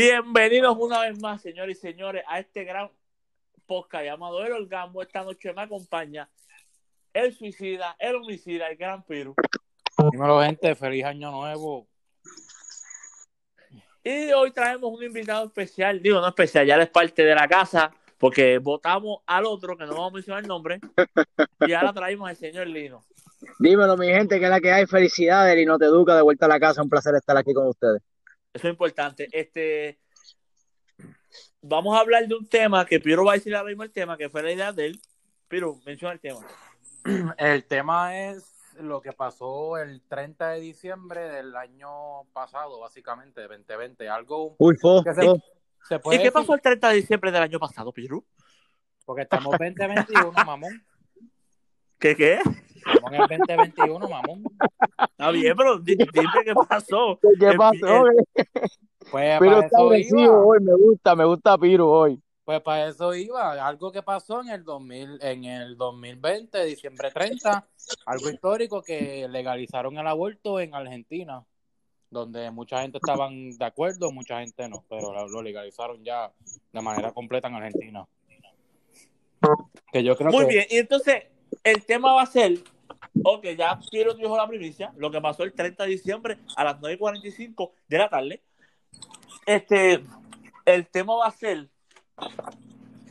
Bienvenidos una vez más, señores y señores, a este gran podcast llamado El Orgasmo. Esta noche me acompaña el suicida, el homicida, el gran Piru. Dímelo, gente, feliz año nuevo. Y hoy traemos un invitado especial, digo, no especial, ya es parte de la casa, porque votamos al otro, que no vamos a mencionar el nombre, y ahora traemos al señor Lino. Dímelo, mi gente, que es la que hay. Felicidades, Lino Te Educa, de vuelta a la casa. Un placer estar aquí con ustedes. Eso es importante. Este, vamos a hablar de un tema que Piero va a decir ahora mismo el tema, que fue la idea de él. Piero, menciona el tema. El tema es lo que pasó el 30 de diciembre del año pasado, básicamente, de 2020. Algo Uy, fo, que se, fo. se puede ¿Y qué pasó el 30 de diciembre del año pasado, Piero? Porque estamos 2021, mamón. ¿Qué qué? Estamos en el 2021, mamón. Está bien, pero di- dime qué pasó. ¿Qué El- pasó? el- Pues Piro para está agresivo iba. hoy. Me gusta, me gusta Piro hoy. Pues para eso iba. Algo que pasó en el 2000, en el 2020, diciembre 30, algo histórico que legalizaron el aborto en Argentina, donde mucha gente estaban de acuerdo, mucha gente no, pero lo- lo legalizaron ya de manera completa en Argentina. Que yo creo Muy que bien, y entonces el tema va a ser, ok, ya Piero dijo la primicia, lo que pasó el 30 de diciembre a las 9.45 de la tarde. Este, el tema va a ser,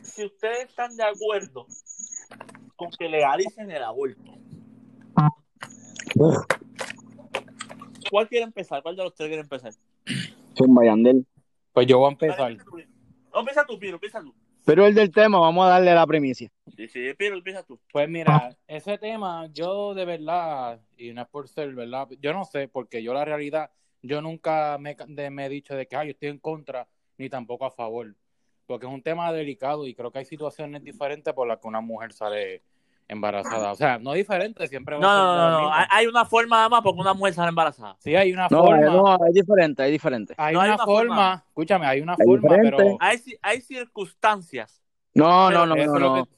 si ustedes están de acuerdo con que legalicen el aborto. ¿Cuál quiere empezar? ¿Cuál de los tres quiere empezar? Zumba, Yandel. pues yo voy a empezar. No, empieza tú, Piero, empieza tú. Pero el del tema, vamos a darle la primicia. Sí, sí, Piero, empieza tú. Pues mira, ese tema, yo de verdad, y no es por ser verdad, yo no sé, porque yo la realidad, yo nunca me, de- me he dicho de que "Ay, yo estoy en contra, ni tampoco a favor, porque es un tema delicado y creo que hay situaciones diferentes por las que una mujer sale embarazada. O sea, no diferente, siempre va No, a ser no, no, no, hay, hay una forma nada más porque una mujer sale embarazada. Sí, hay una No, forma, no, es diferente, es diferente. hay, no hay una, una forma, forma. escúchame, hay una Es forma, diferente. pero Hay, hay circunstancias. No, no, no, no, no.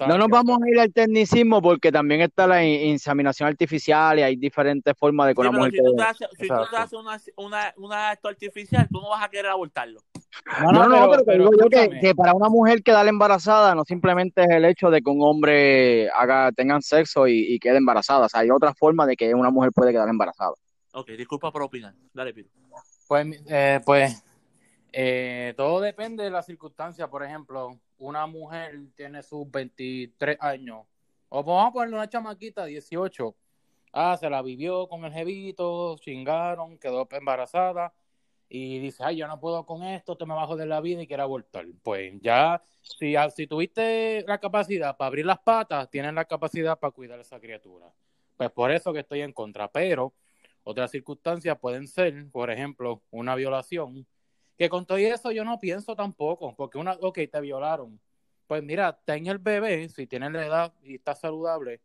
No nos vamos a ir al tecnicismo porque también está la in- inseminación artificial y hay diferentes formas de que Sí, una pero mujer si tú te haces, si haces una, una, una acto artificial, tú no vas a querer abortarlo. No, No, no, pero, te digo yo que, para una mujer quedar embarazada no simplemente es el hecho de que un hombre haga, tengan sexo y, y quede embarazada. O sea, hay otra forma de que una mujer puede quedar embarazada. Ok, disculpa por opinar. Dale, Piro. Pues, eh, pues eh, todo depende de la circunstancia. Por ejemplo, una mujer tiene sus 23 años, o vamos a ponerle una chamaquita, 18. Ah, se la vivió con el jevito, chingaron, quedó embarazada y dice, ay, yo no puedo con esto, te me bajo de la vida y quiero abortar. Pues ya, si, si tuviste la capacidad para abrir las patas, tienes la capacidad para cuidar a esa criatura. Pues por eso que estoy en contra. Pero otras circunstancias pueden ser, por ejemplo, una violación. Que con todo eso yo no pienso tampoco, porque una, ok, te violaron. Pues mira, ten el bebé, si tienes la edad y está saludable,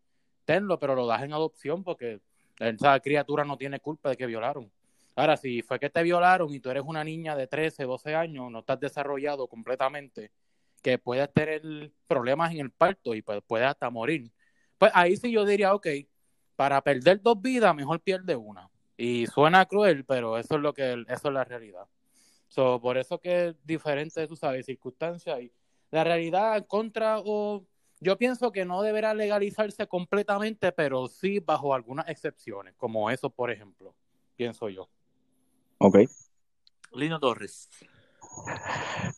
tenlo, pero lo das en adopción porque esa criatura no tiene culpa de que violaron. Ahora, si fue que te violaron y tú eres una niña de 13, 12 años, no estás desarrollado completamente, que puedes tener problemas en el parto y pues, puedes hasta morir, pues ahí sí yo diría, ok, para perder dos vidas, mejor pierde una. Y suena cruel, pero eso es lo que eso es la realidad. So, por eso que es diferente, tú sabes, circunstancias y la realidad contra o yo pienso que no deberá legalizarse completamente, pero sí bajo algunas excepciones, como eso, por ejemplo, pienso yo. Ok. Lino Torres.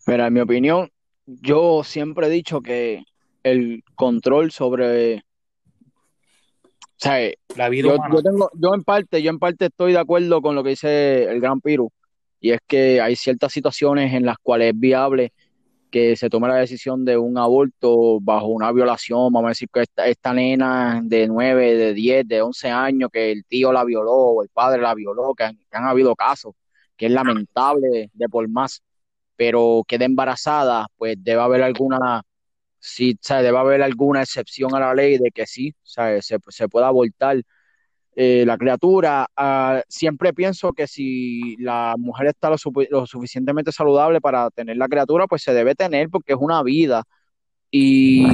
Mira, en mi opinión, yo siempre he dicho que el control sobre, o sea, La vida yo, humana. yo tengo, yo en parte, yo en parte estoy de acuerdo con lo que dice el gran Piru, y es que hay ciertas situaciones en las cuales es viable que se tome la decisión de un aborto bajo una violación, vamos a decir que esta, esta nena de 9, de 10, de 11 años, que el tío la violó o el padre la violó, que han, que han habido casos, es lamentable de por más, pero queda embarazada, pues debe haber alguna, sí, debe haber alguna excepción a la ley de que sí, se, se pueda abortar eh, la criatura. Ah, siempre pienso que si la mujer está lo, lo suficientemente saludable para tener la criatura, pues se debe tener porque es una vida. Y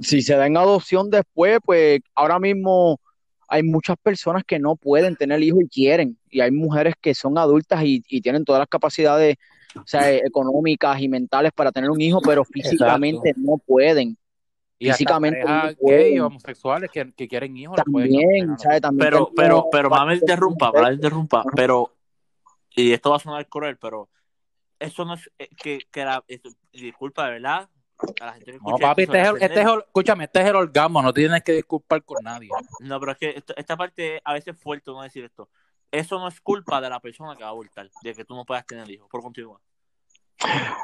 si se da en adopción después, pues ahora mismo hay muchas personas que no pueden tener hijos y quieren, y hay mujeres que son adultas y, y tienen todas las capacidades o sea, económicas y mentales para tener un hijo, pero físicamente Exacto. no pueden. Y hasta Físicamente no pueden. gay homosexuales que, que quieren hijos. También, dar, ¿sabes? También Pero, pero, pero, mamá interrumpa, me interrumpa, pero, y esto va a sonar cruel, pero eso no es eh, que, que la, disculpa, de verdad, a la gente que No, papi, este es, el, este es el- escúchame, este es el orgasmo, no tienes que disculpar con nadie. No, pero es que esto- esta parte a veces es fuerte no decir esto. Eso no es culpa de la persona que va a abortar, de que tú no puedas tener hijos. Por continuar.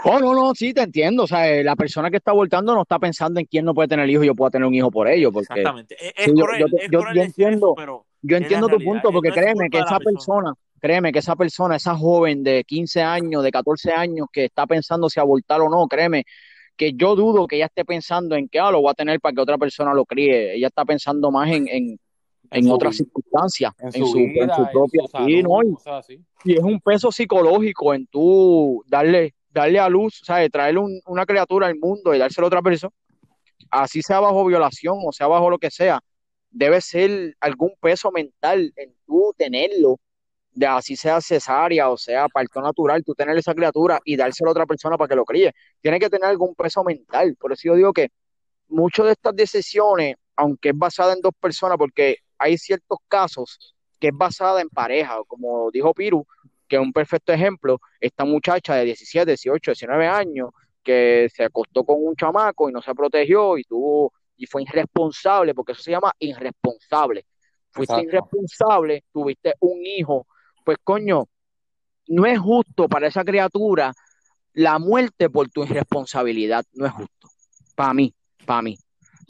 Oh, no, no, sí, te entiendo. O sea, eh, la persona que está abortando no está pensando en quién no puede tener hijos y yo puedo tener un hijo por ello, porque Exactamente. Es, es Sí, yo- cruel, yo te- es yo- cruel yo decir entiendo. eso, pero yo entiendo tu punto, porque no créeme que esa persona. persona, créeme que esa persona, esa joven de 15 años, de 14 años que está pensando si abortar o no, créeme que yo dudo que ella esté pensando en que ah, lo voy a tener para que otra persona lo críe. Ella está pensando más en, en, en otras circunstancias, en su su, en vida, su propia su sí, ¿no? salud, Y, así. y es un peso psicológico en tú darle, darle a luz, ¿sabes? Traerle un- una criatura al mundo y dársela a otra persona, así sea bajo violación o sea bajo lo que sea, debe ser algún peso mental en tú tenerlo, de así sea cesárea o sea parto natural, tú tener esa criatura y dársela a otra persona para que lo críe. Tiene que tener algún peso mental. Por eso yo digo que muchas de estas decisiones, aunque es basada en dos personas, porque hay ciertos casos que es basada en pareja, como dijo Piru, que es un perfecto ejemplo, esta muchacha de 17, 18, 19 años, que se acostó con un chamaco y no se protegió y tuvo, y fue irresponsable, porque eso se llama irresponsable. Fuiste Exacto. irresponsable, tuviste un hijo, pues coño, no es justo para esa criatura la muerte por tu irresponsabilidad, no es justo. Para mí, para mí.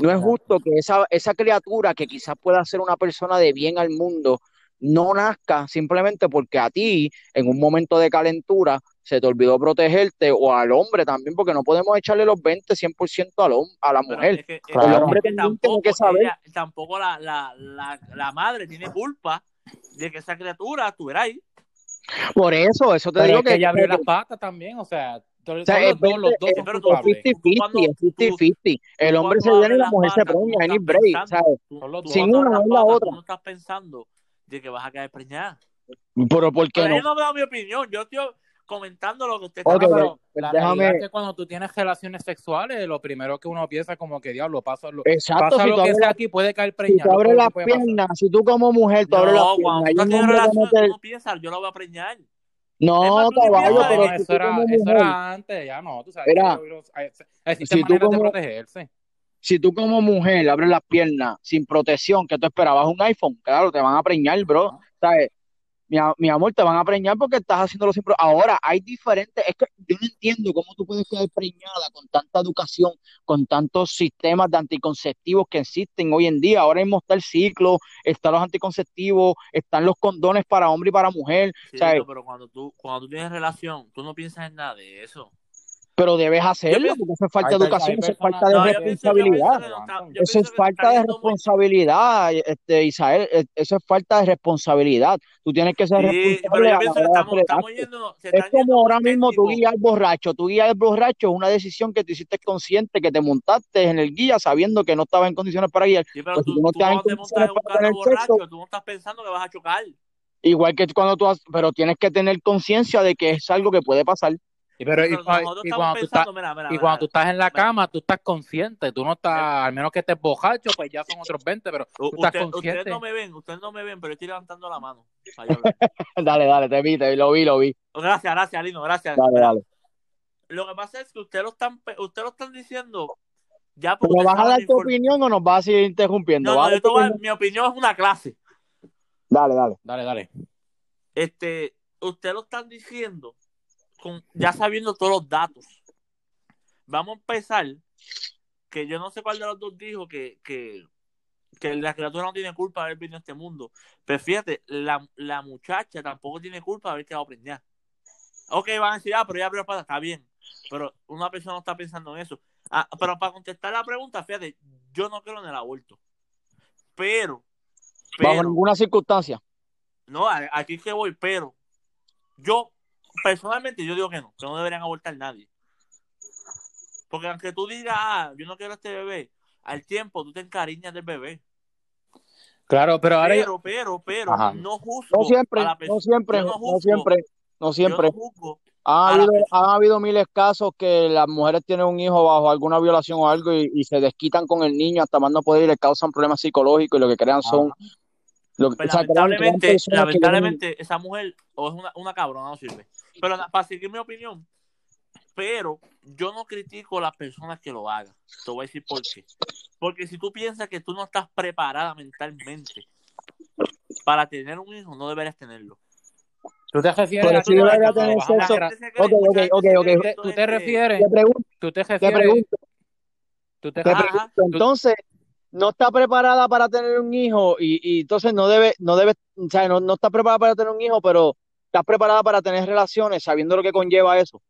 No es justo que esa, esa criatura que quizás pueda ser una persona de bien al mundo no nazca simplemente porque a ti, en un momento de calentura, se te olvidó protegerte, o al hombre también, porque no podemos echarle los 20, 100% al a la mujer. es que, es Claro. que- El hombre tiene tampoco, que saber. ella- tampoco la, la, la, la madre tiene culpa de que esa criatura estuviera ahí. Por eso, eso te Pero digo es que que, ella abrió que- las patas también, o sea, to- O sea, son es los dos, los dos 20, son pero tú- culpables. tú 50-50, cuando- es 50-50. El hombre se viene y la mujer se preña, estás break, pensando- ¿sabes? tú-. Sin una es la otra. tú no estás pensando de que vas a caer preñada. Pero ¿por qué Pero no? yo no me da mi opinión, yo estoy comentando lo que usted está No, hablando. pero la déjame- realidad es que cuando tú tienes relaciones sexuales, lo primero que uno piensa como que diablo, pasa lo, Exacto, pasa si lo que abres, sea aquí, puede caer si preñado. tú abres las piernas, si tú como mujer, tú abres las No, piernas cuando hombre te relaciones, tú no piensas, yo la voy a preñar. No, caballo, pero si eso era, como eso mujer, era antes, ya no, tú sabes. Que existen si tú maneras de como, protegerse. si tú como mujer abres las piernas sin protección, ¿qué tú esperabas? ¿Un iPhone? Claro, te van a preñar, bro. ¿Sabes? Mi, mi amor, te van a preñar porque estás haciéndolo sin... pro- Ahora, hay diferentes... Es que yo no entiendo cómo tú puedes quedar preñada con tanta educación, con tantos sistemas de anticonceptivos que existen hoy en día. Ahora mismo está el ciclo, están los anticonceptivos, están los condones para hombre y para mujer, Sí, pero cuando tú, cuando tú tienes relación, tú no piensas en nada de eso. Pero debes hacerlo porque eso es falta de educación, eso es falta de responsabilidad. Eso es falta de responsabilidad, este, Isael, eh, eso es falta de responsabilidad. Tú tienes que ser responsable Es como ahora mismo tú guías borracho, tú guías borracho es una decisión que tú hiciste consciente, que te montaste en el guía sabiendo que no estabas en condiciones para guiar. Sí, pero Pues si tú, tú no tú estás en cuando te montas condiciones en un para carro tener sexo, borracho, tú no estás pensando que vas a chocar. igual que cuando tú has, pero tienes que tener conciencia de que es algo que puede pasar. Y, pero, y, cuando tú estás, pensando, mira, mira, y mira, cuando tú estás en la mira, cama, tú estás consciente, tú no estás, mira. al menos que estés bojacho, pues ya son otros 20, pero U- tú estás Usted, ustedes no me ven, ustedes no me ven, pero yo estoy levantando la mano. Dale, dale, te vi, te vi, lo vi, lo vi. Gracias, gracias, Lino, gracias. Dale, Mira, dale. lo que pasa es que ustedes lo están, ustedes lo están diciendo ya porque ¿Pero ustedes vas a dar tu opinión o nos vas a seguir interrumpiendo? No, mi opinión es una clase. Dale, dale. Dale, dale. Este, ustedes lo están diciendo con, ya sabiendo todos los datos. Vamos a empezar, que yo no sé cuál de los dos dijo que, que, que la criatura no tiene culpa de haber venido a este mundo. Pero fíjate, la, la muchacha tampoco tiene culpa de haber quedado preñada. Ok, van a decir, ah, pero ya abrió pata, está bien. Pero una persona no está pensando en eso. Ah, pero para contestar la pregunta, fíjate, yo no creo en el aborto. Pero, Bajo pero, ninguna circunstancia. no, aquí es que voy, pero yo, personalmente, yo digo que no, que no deberían abortar nadie. Porque aunque tú digas, ah, yo no quiero a este bebé, al tiempo tú te encariñas del bebé. Claro, pero ahora. Pero, pero, pero, Ajá. no juzgo. No siempre, a la no siempre, no, siempre, no siempre. No juzgo. Han a la habido, han habido miles de casos que las mujeres tienen un hijo bajo alguna violación o algo y, y se desquitan con el niño hasta más no poder y le causan problemas psicológicos y lo que crean son... Lo, Pues o sea, lamentablemente, lamentablemente, esa mujer o es una, una cabrona, no sirve. Pero para seguir mi opinión, pero yo no critico a las personas que lo hagan. Te voy a decir por qué. Porque si tú piensas que tú no estás preparada mentalmente para tener un hijo, no deberías tenerlo. tú te refieres Pero a si tener a sexo- cree- Ok, ok, ok, Tú te, refieres, Te pregunto, tú te te refieres, pregunto, tú te te Ajá. pregunto, entonces, no está preparada para tener un hijo y, y entonces no debe, no debe, o sea, no, no está preparada para tener un hijo, pero está preparada para tener relaciones sabiendo lo que conlleva eso.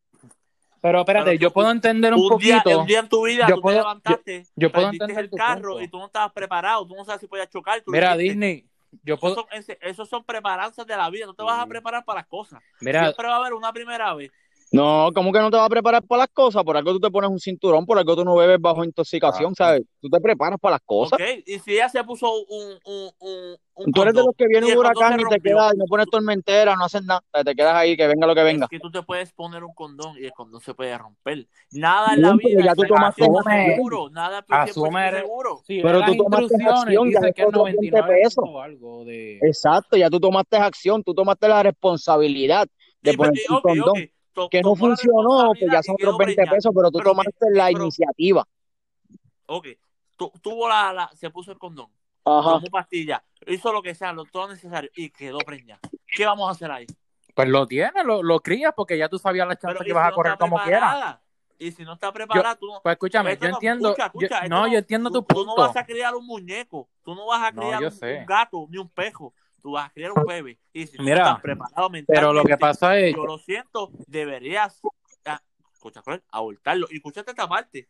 Pero espérate, yo tú- puedo entender un un día, poquito. un día en tu vida yo tú puedo- te levantaste, yo puedo prendiste entender el carro punto. y tú no estabas preparado, tú no sabes si podías chocar. Tú Mira. Disney, yo Esos puedo. son, esos son preparanzas de la vida. Tú te vas a preparar para las cosas. Mira, Siempre va a haber una primera vez. No, ¿cómo que no te vas a preparar para las cosas? Por algo tú te pones un cinturón, por algo tú no bebes bajo intoxicación, Ah. ¿sabes? Tú te preparas para las cosas. Ok, y si ella se puso un, un, un, un Tú eres de los que viene un huracán y te quedas, no pones tormentera, no haces nada, te quedas ahí, que venga lo que venga. Es que tú te puedes poner un condón y el condón se puede romper. Nada en la pero vida ya tú tomaste 100% acción. seguro. Nada es 100% Asume- seguro. sí, Pero tú tomaste acción, ya que es después otros 20 99 pesos. o algo de. Exacto, ya tú tomaste acción, tú tomaste la responsabilidad de Y, pero- ponerte y- un condón. To- Que no funcionó, pues ya son otros 20 preñada. pesos, pero tú Pero tomaste que- la pero- iniciativa. Ok, tu- tuvo la, la, se puso el condón, Ajá. tomó pastilla, hizo lo que sea, lo todo necesario y quedó preñada. ¿Qué vamos a hacer ahí? Pues lo tienes, lo, lo crías porque ya tú sabías la chance Pero, que ¿y vas si a correr como quieras. Y si no está preparada, tú no. Pues escúchame, yo no- entiendo. escucha, yo- escucha, esto no, yo entiendo tu tú, tú punto. no vas a criar un muñeco, tú no vas a criar yo un, un gato ni un pejo, tú vas a criar un bebé. Y si Mira, no estás preparado mentalmente, Pero lo que pasa es. yo lo siento, deberías, ah, escucha, Cruel, abortarlo. Y escúchate esta parte.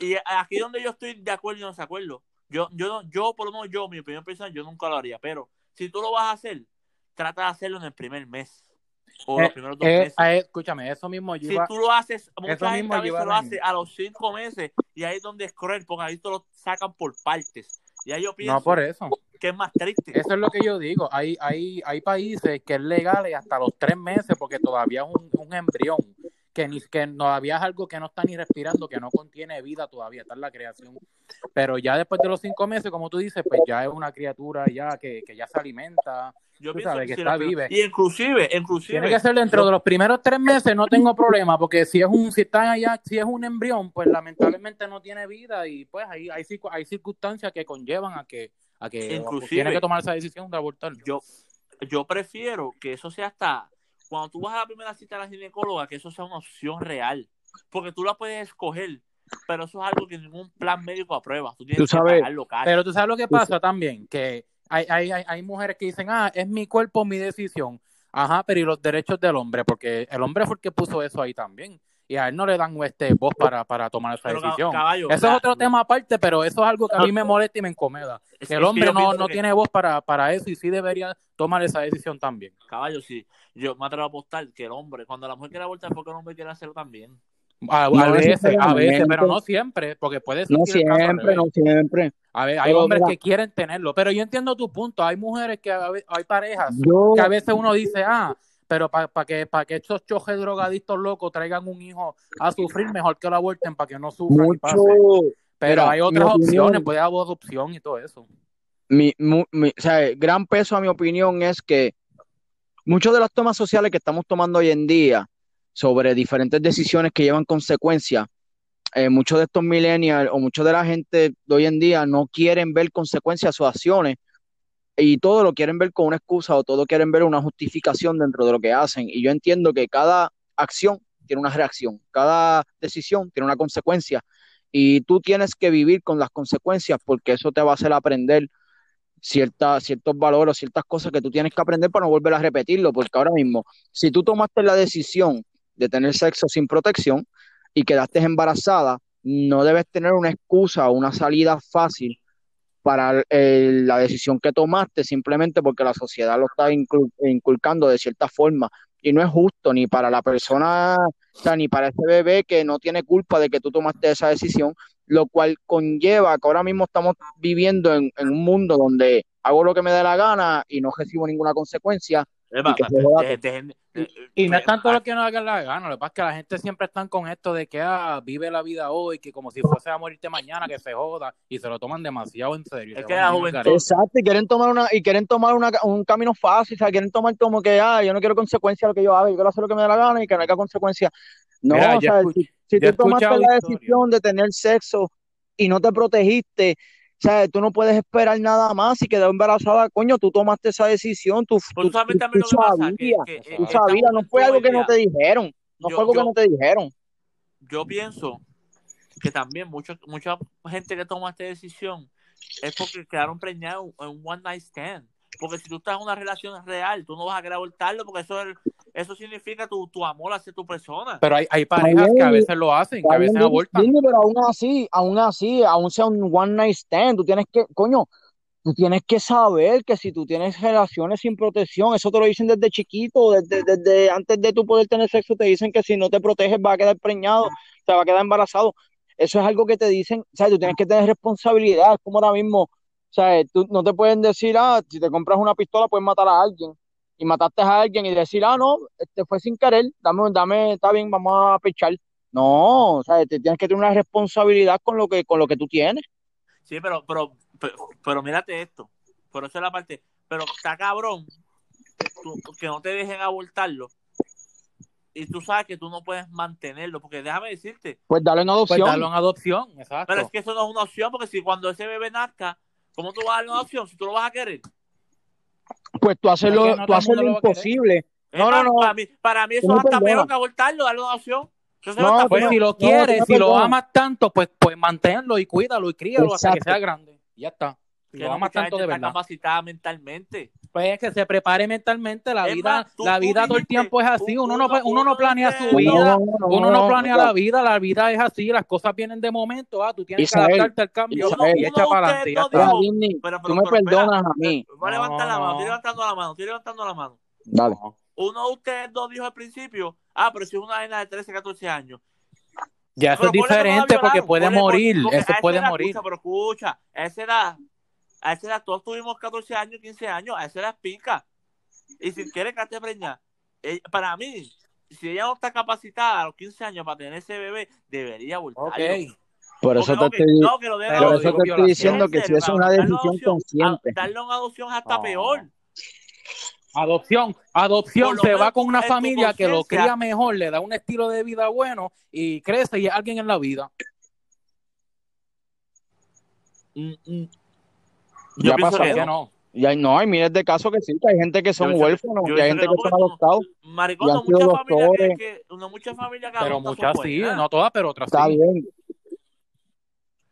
Y aquí donde yo estoy de acuerdo y no de acuerdo. Yo, yo, yo, por lo menos yo, mi opinión personal, yo nunca lo haría. Pero si tú lo vas a hacer, trata de hacerlo en el primer mes. O los Eh, primeros dos eh, meses. eh, escúchame, eso mismo yo Si tú lo haces, mucha eso gente mismo a veces lo a hace a los cinco meses y ahí es donde es cruel, porque ahí te lo sacan por partes. Yo pienso No por eso. que es más triste. Eso es lo que yo digo. Hay, hay, hay países que es legal y hasta los tres meses porque todavía es un, un embrión. Que, ni, que todavía es algo que no está ni respirando, que no contiene vida todavía, está en la creación. Pero ya después de los cinco meses, como tú dices, pues ya es una criatura ya que, que ya se alimenta. Yo tú sabes que sí, está vive. Y inclusive, inclusive. Tiene que ser dentro de los primeros tres meses, no tengo problema, porque si es un, si está allá, si es un embrión, pues lamentablemente no tiene vida y pues hay, hay, hay circunstancias que conllevan a que, a que Inclusive- tiene que tomar esa decisión de abortar. yo, yo prefiero que eso sea hasta cuando tú vas a la primera cita a la ginecóloga, que eso sea una opción real. Porque tú la puedes escoger, pero eso es algo que ningún plan médico aprueba. Tú tienes Tú que sabes- pagarlo caro. Pero tú sabes lo que pasa también, que hay, hay, hay, hay mujeres que dicen, ah, es mi cuerpo, mi decisión. Ajá, pero ¿y los derechos del hombre? Porque el hombre fue el que puso eso ahí también. Y a él no le dan este voz para, para tomar esa Pero, decisión. caballo, Eso es otro tema aparte, pero eso es algo que a mí me molesta y me incomeda. es- Que el hombre no, no que- tiene voz para, para eso y sí debería tomar esa decisión también. Caballo, sí. Yo me atrevo a apostar que el hombre, cuando la mujer quiere abortar, porque el hombre quiere hacerlo también. A, a No veces, a veces, pero no siempre, porque puede No caso al siempre, no siempre. A ver, hay Pero hombres mira- que quieren tenerlo, pero yo entiendo tu punto. Hay mujeres que hay parejas Yo, que a veces uno dice, ah, pero para que, para que estos chojes drogadictos locos traigan un hijo a sufrir, mejor que lo aborten para que no pase. mucho, Pero mira, hay otras opciones, puede haber adopción y todo eso. mi, mi- o sea, gran peso a mi opinión es que muchas de las tomas sociales que estamos tomando hoy en día sobre diferentes decisiones que llevan consecuencias, eh, muchos de estos millennials o muchos de la gente de hoy en día no quieren ver consecuencias a sus acciones y todo lo quieren ver con una excusa o todo quieren ver una justificación dentro de lo que hacen. Y yo entiendo que cada acción tiene una reacción, cada decisión tiene una consecuencia y tú tienes que vivir con las consecuencias porque eso te va a hacer aprender ciertas, ciertos valores o ciertas cosas que tú tienes que aprender para no volver a repetirlo, porque ahora mismo, si tú tomaste la decisión de tener sexo sin protección y quedaste embarazada, no debes tener una excusa o una salida fácil para eh, la decisión que tomaste simplemente porque la sociedad lo está incul- inculcando de cierta forma y no es justo ni para la persona, ni para ese bebé que no tiene culpa de que tú tomaste esa decisión, lo cual conlleva que ahora mismo estamos viviendo en, en un mundo donde hago lo que me dé la gana y no recibo ninguna consecuencia. Es Y de- de- de- no es pues, tanto ah, lo que no hagan la gana, lo que pasa es que la gente siempre están con esto de que ah, vive la vida hoy, que como si fuese a morirte mañana, que se joda, y se lo toman demasiado en serio. Es se que la juventud-. Exacto, y quieren tomar una, y quieren tomar una, un camino fácil, o sea, quieren tomar como que, ah, yo no quiero consecuencias a lo que yo haga, yo quiero hacer lo que me dé la gana y que no haya consecuencias. No, Mira, o sea, si, si tú tomaste la decisión de tener sexo y no te protegiste, sea, tú no puedes esperar nada más y quedó embarazada, coño, tú tomaste esa decisión, tú, tú, tú sabes tú- también tú lo que pasa, que, sabías, que Tú sabías, no fue algo que no te dijeron, no yo- fue algo que no te dijeron. yo pienso que también mucha, mucha gente que toma esta decisión es porque quedaron preñados en un one night stand. Porque si tú estás en una relación real, tú no vas a querer abortarlo porque eso es, eso significa tu, tu amor hacia tu persona. Pero hay, hay parejas bien, que a veces lo hacen, que a veces bien, abortan. Disney, pero aún así, aún así, aún sea un one night stand, tú tienes que, coño, tú tienes que saber que si tú tienes relaciones sin protección, eso te lo dicen desde chiquito, desde, desde antes de tú poder tener sexo, te dicen que si no te proteges vas a quedar preñado, te va a quedar embarazado. Eso es algo que te dicen, o sea, tú tienes que tener responsabilidad, es como ahora mismo, o sea, tú no te pueden decir, ah, si te compras una pistola puedes matar a alguien, y mataste a alguien y decir, ah, no, este fue sin querer, dame, dame, está bien, vamos a pechar. No, o sea, te tienes que tener una responsabilidad con lo que, con lo que tú tienes. Sí, pero, pero, pero, pero mírate esto. Por eso es la parte. Pero está cabrón tú- que no te dejen abortarlo. Y tú sabes que tú no puedes mantenerlo. Porque déjame decirte, Pues dale una Pues adopción. darlo en adopción, exacto. pero es que eso no es una opción. Porque si cuando ese bebé nazca, ¿cómo tú vas a darle una opción? Si tú lo vas a querer. Pues tú haces Es lo, no tú haces lo imposible. No, no, para, no. Para mí, para mí eso es hasta peor que abortarlo, darle una opción. No, Pues si lo quieres, si lo amas tanto, pues, pues manténlo y cuídalo y críalo hasta que sea grande. Ya está. Si Que lo amas tanto de verdad. capacitada mentalmente. Pues es que se prepare mentalmente. La Es vida, más, tú- la tú vida todo el tiempo es así. un- Uno no, uno- uno no planea su vida. No, Uno no planea la vida, la vida es así, las cosas vienen de momento, ah, tú tienes que adaptarte al cambio Isabel. y Uno- echa para de adelante, Pero, tú pero, me pero, espera, perdonas a mí. voy a levantar la No, mano, no. estoy levantando la mano, estoy levantando la mano. Dale. Uno de ustedes dos dijo al principio, ah, pero si es una nena de 13, 14 años. Ya eso Pero es diferente porque puede morir, eso puede morir. Pero escucha, a esa edad, a esa edad todos tuvimos 14 años, 15 años, a esa edad pica. Y si quiere que te preña, eh, para mí, si ella no está capacitada a los 15 años para tener ese bebé, debería abortarlo. Ok. Por eso te no, que por eso te estoy diciendo que si es una decisión adopción, consciente. a- darle una adopción es hasta No. peor. Adopción, adopción, se va con una familia que lo cría mejor, le da un estilo de vida bueno y crece y es alguien en la vida. Mm, mm. Ya Yo pasó. que ¿Por qué no. Y hay, no, hay miles de casos que sí, que hay gente que son que- huérfanos, yo y hay gente que que no, son porque tú- adoptados. Maricón, no muchas familias que, que, no muchas familias que Pero son muchas sí, buenas. no todas, pero otras Está sí. bien.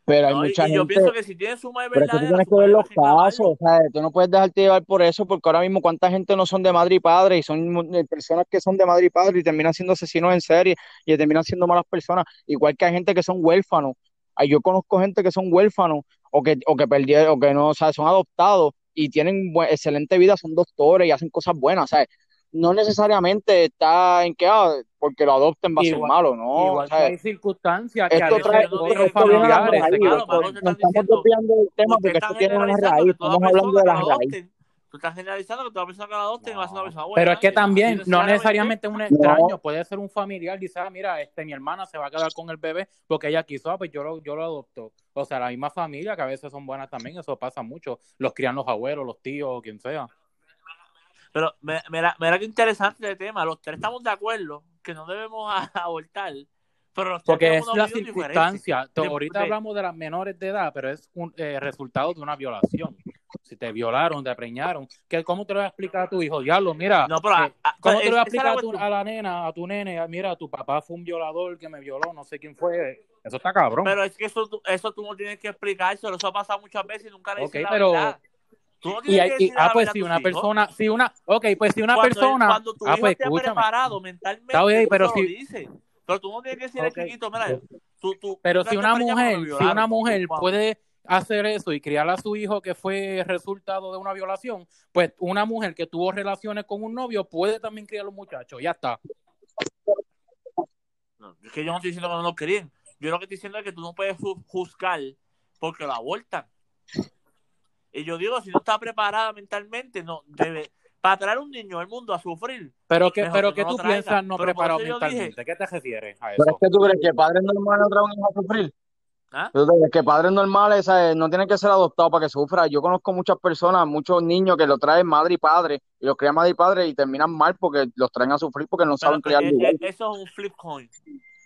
Pero hay No, mucha y yo gente. pienso que si tienes su madre Pero es que tú tienes que ver los casos, o sea, tú no puedes dejarte llevar por eso, porque ahora mismo cuánta gente no son de madre y padre, y son personas que son de madre y padre y terminan siendo asesinos en serie y terminan siendo malas personas, igual que hay gente que son huérfanos. Ay, Yo conozco gente que son huérfanos o que, o que perdieron, o que no, o sea, son adoptados y tienen excelente vida, son doctores y hacen cosas buenas, o sea, no necesariamente está en que ah, porque lo adopten va a ser Igual- malo, no, Igual que hay circunstancias que a esto veces trae, yo no a la familiares estamos desviando del tema porque esto tiene una raíz, estamos hablando de que la la raíz. adopten, tú estás generalizando que toda persona que la adopten va a ser una persona buena. Pero es que y también, no necesariamente un extraño, No. puede ser un familiar, dice, ah, mira, este, mi hermana se va a quedar con el bebé porque ella quiso, ah, pues yo lo, yo lo adopto. O sea, la misma familia, que a veces son buenas también, eso pasa mucho. Los crían los abuelos, los tíos, o quien sea. Pero me- mira, mira qué interesante el tema. Los tres estamos de acuerdo que no debemos abortar. Pero los tres Porque es una la circunstancia. Ahorita de- hablamos de las menores de edad, pero es un eh, resultado de una violación. Si te violaron, te preñaron, ¿qué, ¿cómo te lo vas a explicar a tu hijo? Diablo, mira, No, pero, eh, ah, ¿cómo pues, te lo vas a explicar a, tu- a la nena, a tu nene? Ah, Mira, tu papá fue un violador que me violó, no sé quién fue. Eso está cabrón. Pero es que eso, eso tú no tienes que explicárselo. Eso ha pasado muchas veces y nunca le Ok, dices la pero- verdad. Tú no Y hay, que y- decirle ah, pues si una hijos. persona, si una, ok, pues si una Cuando persona, cuando tu ah, hijo pues esté escúchame. preparado mentalmente, Está bien, pero si-. Pero tú no tienes que decirle Ok. chiquito, mira, tú, tú, Pero si una mujer, si una mujer puede hacer eso y criar a su hijo que fue resultado de una violación, pues una mujer que tuvo relaciones con un novio puede también criar a un muchacho, ya está. No, es que yo no estoy diciendo que no lo querían. Yo lo que estoy diciendo es que tú no puedes juzgar porque lo abortan. Y yo digo, si no está preparada mentalmente, no debe para traer un niño al mundo a sufrir. Pero que, pero que, tú piensas no preparado mentalmente. ¿Qué te refieres a eso? Pero es que tú crees que padres normales no traen un hijo a sufrir. ¿Ah? ¿Tú crees que padres normales no tienen que ser adoptados para que sufra? Yo conozco muchas personas, muchos niños que lo traen madre y padre, y los crían madre y padre y terminan mal porque los traen a sufrir porque no saben criar. Eso es un flip coin.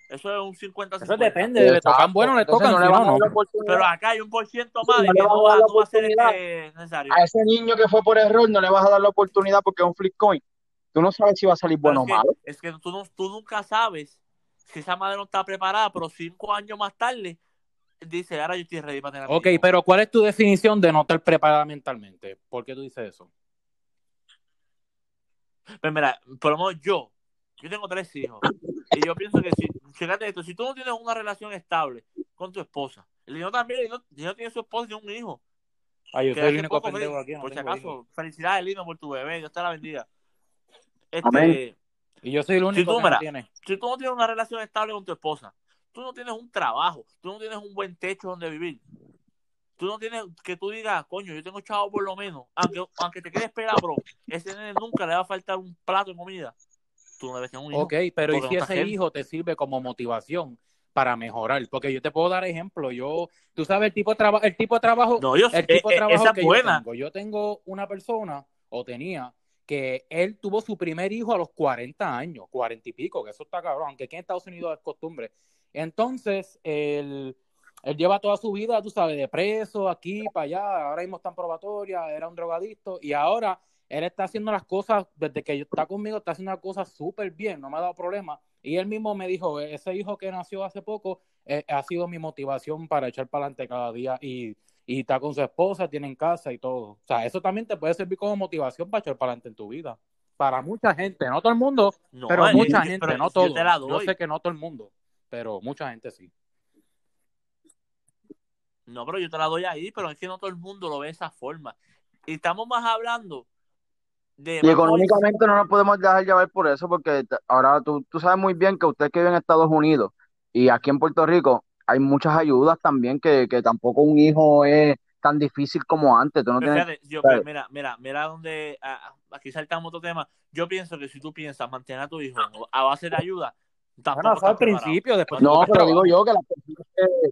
Eso es un 50 Eso depende, le tocan bueno, le tocan no le no. Pero acá hay un por ciento más de que no va, no va a ser este necesario. A ese niño que fue por error no le vas a dar la oportunidad porque es un flip coin. Tú no sabes si va a salir bueno o malo. Es que tú, no, tú nunca sabes si esa madre no está preparada, pero cinco años más tarde dice, ahora yo estoy ready para tener Ok, pero ¿cuál es tu definición de no estar preparada mentalmente? ¿Por qué tú dices eso? Pues mira, por lo menos yo, yo tengo tres hijos. Y yo pienso que si, fíjate esto, si tú no tienes una relación estable con tu esposa, el niño también, el niño, tiene su esposa y un hijo. Ay, yo soy el único pendejo aquí. por si acaso, felicidades, Lino, por tu bebé, Dios te la bendiga. Este, y yo soy el único si tú, que no tiene. Si tú no tienes una relación estable con tu esposa, tú no tienes un trabajo, tú no tienes un buen techo donde vivir, tú no tienes que tú digas, coño, yo tengo chavo por lo menos, aunque, aunque te quedes pegado, bro, ese nene nunca le va a faltar un plato de comida tú no debes tener un hijo. Ok, pero ¿y si ese hijo te sirve como motivación? para mejorar, porque yo te puedo dar ejemplo, yo, tú sabes el tipo de trabajo, el tipo de trabajo, no, yo, el tipo de eh, trabajo que yo tengo, yo tengo una persona, o tenía, que él tuvo su primer hijo a los 40 años, 40 y pico, que eso está cabrón, aunque aquí en Estados Unidos es costumbre. Entonces, él, él lleva toda su vida, tú sabes, de preso, aquí, para allá, ahora mismo está en probatoria, era un drogadicto, y ahora él está haciendo las cosas, desde que está conmigo, está haciendo las cosas súper bien, no me ha dado problema. Y él mismo me dijo, ese hijo que nació hace poco eh, ha sido mi motivación para echar para adelante cada día y, y está con su esposa, tiene casa y todo. O sea, eso también te puede servir como motivación para echar para adelante en tu vida. Para mucha gente, no todo el mundo, pero mucha gente, no todo. Yo, sé que no todo el mundo, pero mucha gente sí. No, pero yo te la doy ahí, pero es que no todo el mundo lo ve de esa forma. Y estamos más hablando y económicamente no nos podemos dejar llevar por eso, porque ahora tú, tú sabes muy bien que usted que vive en Estados Unidos y aquí en Puerto Rico hay muchas ayudas también, que, que tampoco un hijo es tan difícil como antes. Tú no tienes, mira, mira, mira donde aquí saltamos otro tema. Yo pienso que si tú piensas mantener a tu hijo a base de ayuda, tampoco bueno, al principio, después no, pero digo yo que las personas que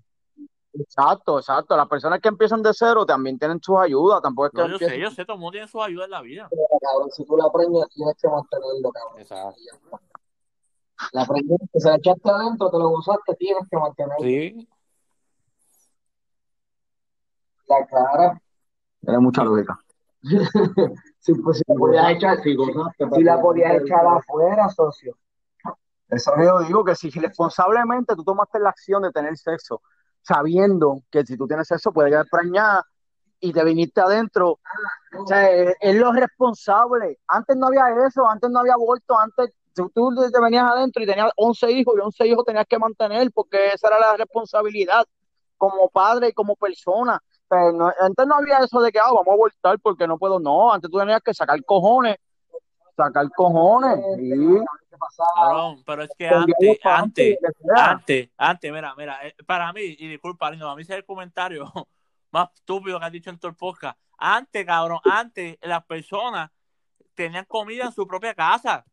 Exacto, exacto. Las personas que empiezan de cero también tienen sus ayudas. Tampoco es que. No, yo sé, yo sé, todo el mundo tiene sus ayudas en la vida. Pero, cabrón, si tú la aprendes, tienes que mantenerlo, cabrón. Exacto. La aprendiste, se la echaste adentro, te lo usaste, tienes que mantenerlo. Sí. La clara. Tiene mucha lógica. sí, pues si la podías echar, si, si la podías echar afuera, socio. Eso yo digo que si responsablemente tú tomaste la acción de tener sexo sabiendo que si tú tienes sexo puede quedar preñada y te viniste adentro. O sea, es, lo responsable. Antes no había eso, antes no había aborto, antes tú te venías adentro y tenías 11 hijos y 11 hijos tenías que mantener porque esa era la responsabilidad como padre y como persona. antes no había eso de que ah, vamos a abortar porque no puedo. No, antes tú tenías que sacar cojones, sacar cojones. Pero es que antes, antes, antes, antes, mira, mira, eh, para mí, y disculpa, Lindo, a mí es el comentario más estúpido que has dicho en todo el podcast. Antes, cabrón, antes las personas tenían comida en su propia casa.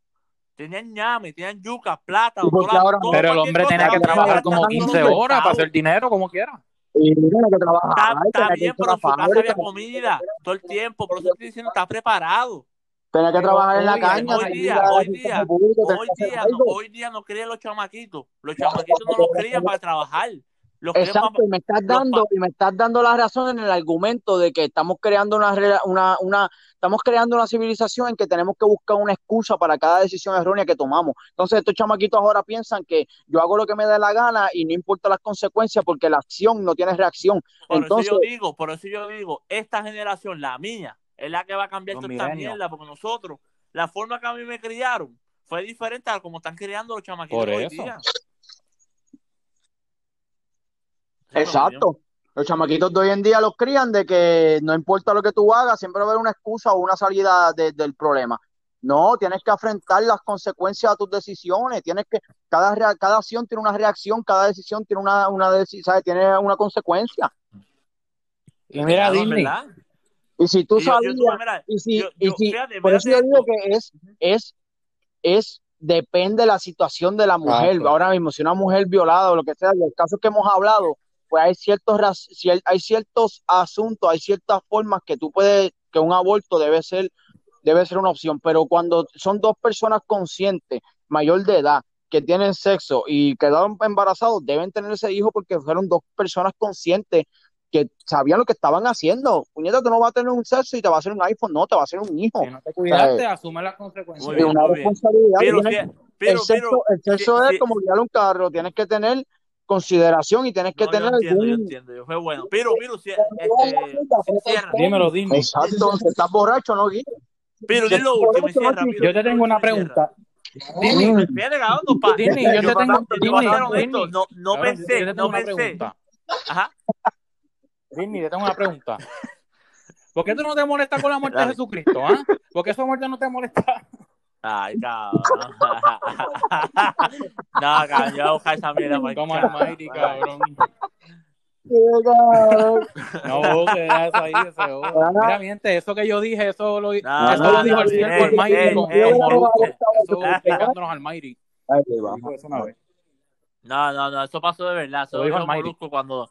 Tenían ñame, tenían yuca, plata. pero el hombre tenía que trabajar como 15 horas para hacer dinero como quiera. Y que trabajar. Está, bien, pero en su casa había comida todo el tiempo. Por eso estoy diciendo, está preparado. Tenía que trabajar en la caña. Hoy día, hoy día, hoy día, no, hoy día no crían los chamaquitos. Los chamaquitos no los crían para trabajar. Exacto, y me estás dando, y me estás dando la razón en el argumento de que estamos creando una, una, una, estamos creando una civilización en que tenemos que buscar una excusa para cada decisión errónea que tomamos. Entonces estos chamaquitos ahora piensan que yo hago lo que me da la gana y no importa las consecuencias porque la acción no tiene reacción. Por Entonces, eso yo digo, por eso yo digo, esta generación, la mía, es la que va a cambiar toda esta mierda, porque nosotros, la forma que a mí me criaron fue diferente a como están criando los chamaquitos hoy día. Exacto. Los chamaquitos de hoy en día los crían de que no importa lo que tú hagas, siempre va a haber una excusa o una salida del problema. No, tienes que afrontar las consecuencias de tus decisiones. Tienes que, cada, cada acción tiene una reacción, cada decisión tiene una, una, ¿sabes? Tiene una consecuencia. Y mira, ¿verdad? Y si tú Y yo- yo sabías, mira, y si, yo- y si, fíjate, por eso yo digo que es, es, es, depende de la situación de la mujer. Ahora mismo, si una mujer violada o lo que sea, y el caso que hemos hablado, pues hay ciertos, hay ciertos asuntos, hay ciertas formas que tú puedes, que un aborto debe ser, debe ser una opción. Pero cuando son dos personas conscientes, mayor de edad, que tienen sexo y quedaron embarazados, deben tener ese hijo porque fueron dos personas conscientes que sabían lo que estaban haciendo. Puñeta, tú no vas a tener un sexo y te va a hacer un iPhone, no, te va a hacer un hijo. si no te cuidaste, asume las consecuencias. Bien, una bien. responsabilidad. Pero, tienes- sí, pero, el sexo, pero, el sexo es como guiar un carro, tienes que tener consideración y tienes que No, yo tener entiendo, yo algún... entiendo. Yo fue bueno. Pero, pero, si, este, cierra. Dímelo, Disney. Exacto, si estás borracho, no guíes. Pero, di lo último y cierra. Yo te tengo una pregunta. Disney, yo te tengo- yo no, yo pensé, no pensé. pregunta. Ajá. Disney, te tengo una pregunta. ¿Por qué tú no te molestas con la muerte de. Jesucristo? ¿ah? ¿Por qué esa muerte no te molesta? Ay, cabrón. no, cabrón, yo voy a buscar esa mierda. por Como. Almighty, cabrón. No, que deja eso ahí, ese joda. Mira, miente, eso que yo dije, eso lo, No, eso no, lo dijo no, el bien, siervo Almighty eh, con, eh, con Molusco. eh. Eso explicándonos Almighty. Dijo eso una vez. No, no, no, eso pasó de verdad. Eso Lo dijo. Molusco cuando.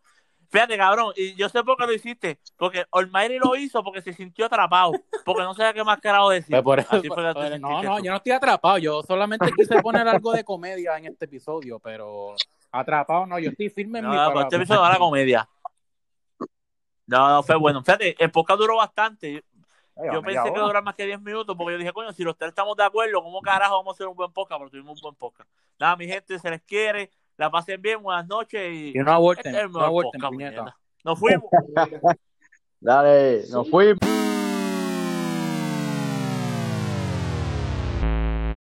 Fíjate, cabrón, y yo sé por qué lo hiciste. Porque Olmairi lo hizo porque se sintió atrapado. Porque no sabía qué más carajo decir. Pues por eso, pues, no, no, tú. yo no estoy atrapado. Yo solamente quise poner algo de comedia en este episodio, pero atrapado no, yo estoy firme en No, mi no, pues este episodio era comedia. No, no, fue bueno. Fíjate, el podcast duró bastante. Ay, Yo pensé que hora. durara más que 10 minutos porque yo dije, coño, si los tres estamos de acuerdo, ¿cómo carajo vamos a hacer un buen podcast? Pero tuvimos un buen podcast. Nada, mi gente, se les quiere, la pasen bien, buenas noches y... Y no aborten, Este es no aborten, puñeta. Nos fuimos. Dale, nos fuimos.